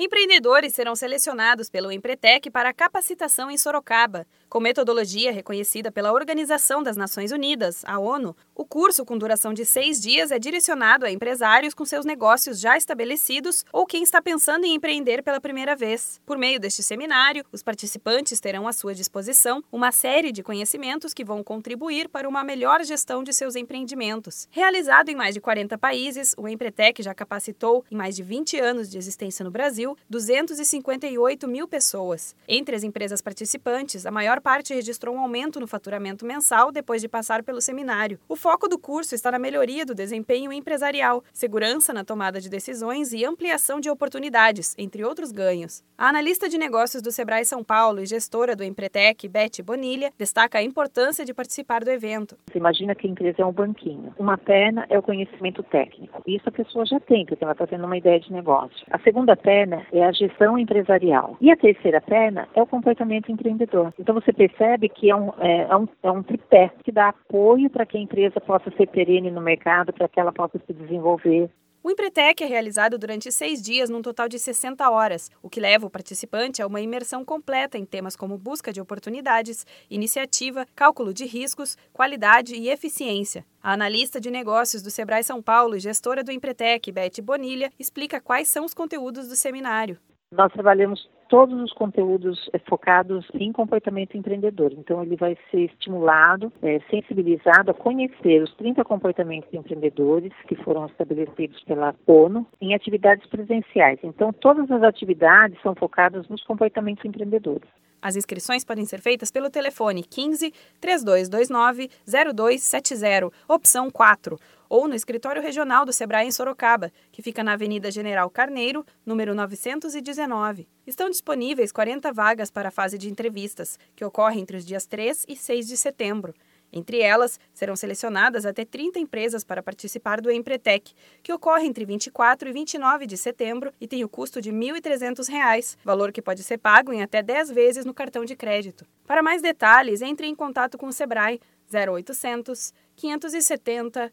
Empreendedores serão selecionados pelo Empretec para capacitação em Sorocaba. Com metodologia reconhecida pela Organização das Nações Unidas, a ONU, o curso, com duração de seis dias, é direcionado a empresários com seus negócios já estabelecidos ou quem está pensando em empreender pela primeira vez. Por meio deste seminário, os participantes terão à sua disposição uma série de conhecimentos que vão contribuir para uma melhor gestão de seus empreendimentos. Realizado em mais de 40 países, o Empretec já capacitou, em mais de 20 anos de existência no Brasil, 258 mil pessoas. Entre as empresas participantes, a maior parte registrou um aumento no faturamento mensal depois de passar pelo seminário. O foco do curso está na melhoria do desempenho empresarial, segurança na tomada de decisões e ampliação de oportunidades, entre outros ganhos. A analista de negócios do Sebrae São Paulo e gestora do Empretec, Beth Bonilha, destaca a importância de participar do evento. Você imagina que a empresa é um banquinho. Uma perna é o conhecimento técnico. Isso a pessoa já tem, porque ela está tendo uma ideia de negócio. A segunda perna é a gestão empresarial. E a terceira perna é o comportamento empreendedor. Então você percebe que é um, é, é um, é um tripé que dá apoio para que a empresa possa ser perene no mercado, para que ela possa se desenvolver. O Empretec é realizado durante seis dias, num total de 60 horas, o que leva o participante a uma imersão completa em temas como busca de oportunidades, iniciativa, cálculo de riscos, qualidade e eficiência. A analista de negócios do Sebrae São Paulo e gestora do Empretec, Beth Bonilha, explica quais são os conteúdos do seminário. Nós trabalhamos todos os conteúdos é, focados em comportamento empreendedor. Então, ele vai ser estimulado, é, sensibilizado a conhecer os 30 comportamentos empreendedores que foram estabelecidos pela ONU em atividades presenciais. Então, todas as atividades são focadas nos comportamentos empreendedores. As inscrições podem ser feitas pelo telefone 15 3229 0270, opção 4, ou no escritório regional do Sebrae em Sorocaba, que fica na Avenida General Carneiro, número 919. Estão disponíveis 40 vagas para a fase de entrevistas, que ocorre entre os dias 3 e 6 de setembro. Entre elas, serão selecionadas até 30 empresas para participar do Empretec, que ocorre entre 24 e 29 de setembro e tem o custo de R$ 1.300, valor que pode ser pago em até 10 vezes no cartão de crédito. Para mais detalhes, entre em contato com o Sebrae 0800 570